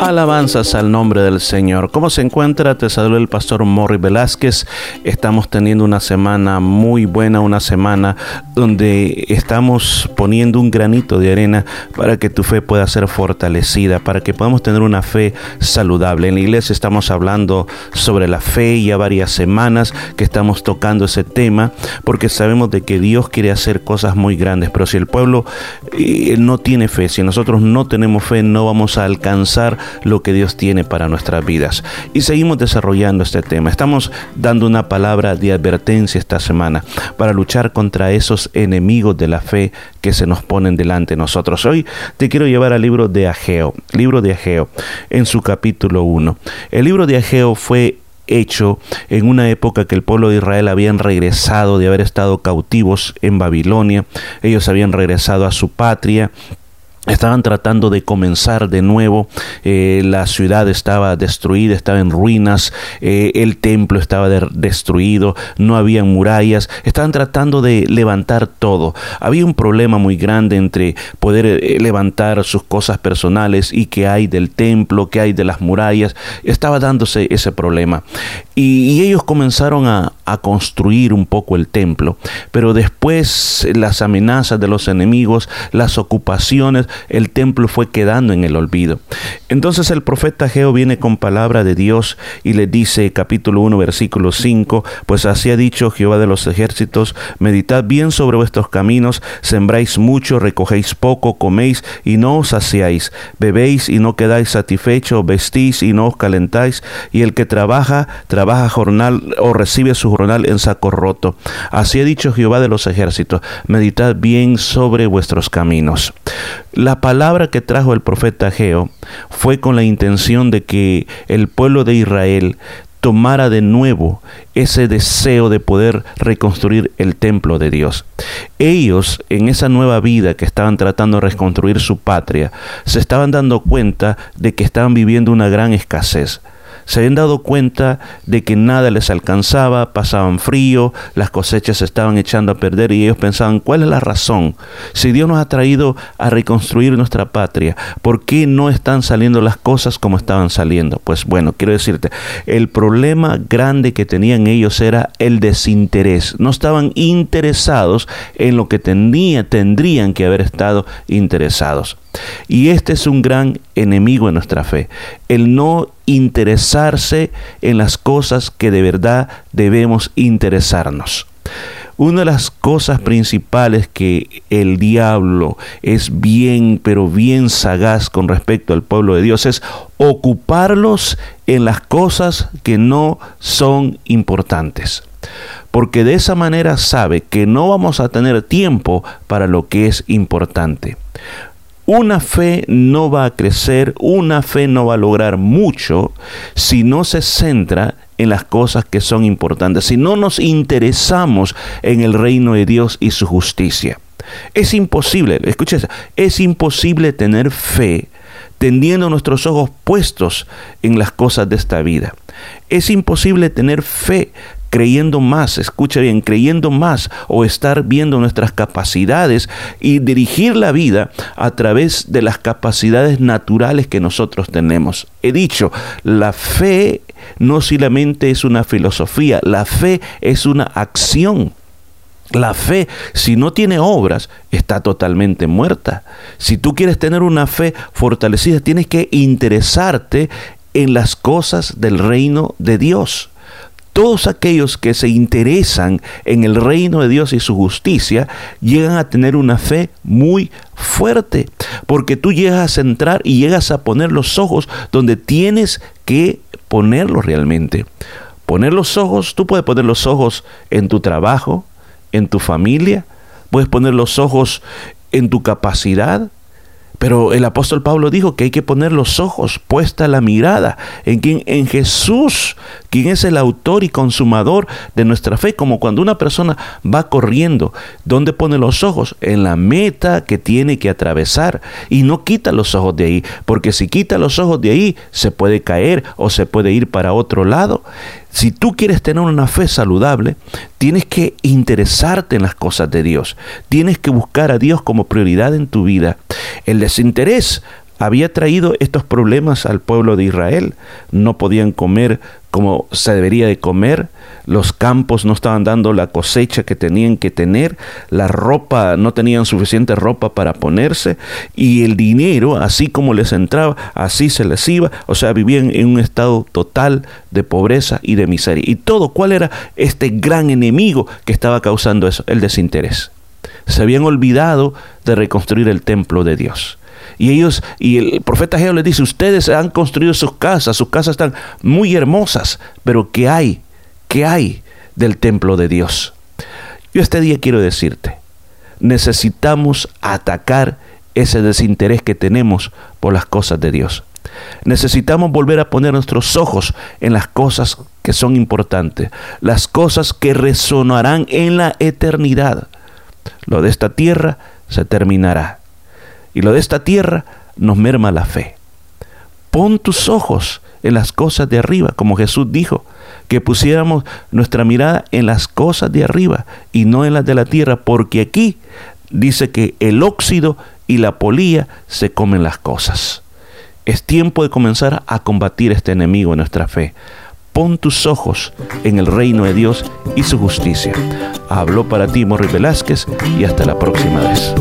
Alabanzas al nombre del Señor. ¿Cómo se encuentra? Te saluda el pastor Morri Velázquez. Estamos teniendo una semana muy buena, una semana donde estamos poniendo un granito de arena para que tu fe pueda ser fortalecida, para que podamos tener una fe saludable. En la iglesia estamos hablando sobre la fe ya varias semanas que estamos tocando ese tema porque sabemos de que Dios quiere hacer cosas muy grandes, pero si el pueblo eh, no tiene fe, si nosotros no tenemos fe, no vamos a alcanzar lo que Dios tiene para nuestras vidas. Y seguimos desarrollando este tema. Estamos dando una palabra de advertencia esta semana para luchar contra esos enemigos de la fe que se nos ponen delante de nosotros. Hoy te quiero llevar al libro de Ageo, libro de Ageo, en su capítulo 1. El libro de Ageo fue hecho en una época que el pueblo de Israel habían regresado de haber estado cautivos en Babilonia, ellos habían regresado a su patria Estaban tratando de comenzar de nuevo, eh, la ciudad estaba destruida, estaba en ruinas, eh, el templo estaba destruido, no había murallas, estaban tratando de levantar todo. Había un problema muy grande entre poder eh, levantar sus cosas personales y qué hay del templo, qué hay de las murallas. Estaba dándose ese problema. Y, ellos comenzaron a, construir un poco el templo, pero después las amenazas de los enemigos, las ocupaciones, el templo fue quedando en el olvido. Entonces el profeta Geo viene con palabra de Dios y le dice, capítulo 1, versículo 5, pues así ha dicho Jehová de los ejércitos, meditad bien sobre vuestros caminos, sembráis mucho, recogéis poco, coméis y no os saciáis, bebéis y no quedáis satisfechos, vestís y no os calentáis, y el que trabaja, trabaja jornal o recibe su jornal en saco roto. Así ha dicho Jehová de los ejércitos, meditad bien sobre vuestros caminos. La palabra que trajo el profeta Geo fue con la intención de que el pueblo de Israel tomara de nuevo ese deseo de poder reconstruir el templo de Dios. Ellos, en esa nueva vida que estaban tratando de reconstruir su patria, se estaban dando cuenta de que estaban viviendo una gran escasez se habían dado cuenta de que nada les alcanzaba, pasaban frío, las cosechas se estaban echando a perder y ellos pensaban, ¿cuál es la razón? Si Dios nos ha traído a reconstruir nuestra patria, ¿por qué no están saliendo las cosas como estaban saliendo? Pues bueno, quiero decirte, el problema grande que tenían ellos era el desinterés. No estaban interesados en lo que tenía, tendrían que haber estado interesados. Y este es un gran enemigo de nuestra fe, el no interesarse en las cosas que de verdad debemos interesarnos. Una de las cosas principales que el diablo es bien, pero bien sagaz con respecto al pueblo de Dios es ocuparlos en las cosas que no son importantes. Porque de esa manera sabe que no vamos a tener tiempo para lo que es importante. Una fe no va a crecer, una fe no va a lograr mucho si no se centra en las cosas que son importantes, si no nos interesamos en el reino de Dios y su justicia. Es imposible, escucha, es imposible tener fe teniendo nuestros ojos puestos en las cosas de esta vida. Es imposible tener fe creyendo más, escucha bien, creyendo más o estar viendo nuestras capacidades y dirigir la vida a través de las capacidades naturales que nosotros tenemos. He dicho, la fe no solamente es una filosofía, la fe es una acción. La fe, si no tiene obras, está totalmente muerta. Si tú quieres tener una fe fortalecida, tienes que interesarte en las cosas del reino de Dios todos aquellos que se interesan en el reino de Dios y su justicia llegan a tener una fe muy fuerte, porque tú llegas a centrar y llegas a poner los ojos donde tienes que ponerlos realmente. Poner los ojos, tú puedes poner los ojos en tu trabajo, en tu familia, puedes poner los ojos en tu capacidad, pero el apóstol Pablo dijo que hay que poner los ojos, puesta la mirada en quien en Jesús, quien es el autor y consumador de nuestra fe, como cuando una persona va corriendo, ¿dónde pone los ojos? En la meta que tiene que atravesar y no quita los ojos de ahí, porque si quita los ojos de ahí se puede caer o se puede ir para otro lado. Si tú quieres tener una fe saludable, tienes que interesarte en las cosas de Dios. Tienes que buscar a Dios como prioridad en tu vida. El desinterés había traído estos problemas al pueblo de Israel. No podían comer como se debería de comer, los campos no estaban dando la cosecha que tenían que tener, la ropa no tenían suficiente ropa para ponerse y el dinero, así como les entraba, así se les iba, o sea, vivían en un estado total de pobreza y de miseria. Y todo, ¿cuál era este gran enemigo que estaba causando eso? El desinterés. Se habían olvidado de reconstruir el templo de Dios. Y ellos, y el profeta Geo les dice, ustedes han construido sus casas, sus casas están muy hermosas, pero ¿qué hay? ¿Qué hay del templo de Dios? Yo este día quiero decirte, necesitamos atacar ese desinterés que tenemos por las cosas de Dios. Necesitamos volver a poner nuestros ojos en las cosas que son importantes, las cosas que resonarán en la eternidad. Lo de esta tierra se terminará y lo de esta tierra nos merma la fe. Pon tus ojos en las cosas de arriba, como Jesús dijo, que pusiéramos nuestra mirada en las cosas de arriba y no en las de la tierra, porque aquí dice que el óxido y la polía se comen las cosas. Es tiempo de comenzar a combatir este enemigo en nuestra fe. Pon tus ojos en el reino de Dios y su justicia. Habló para ti Morri Velázquez y hasta la próxima vez.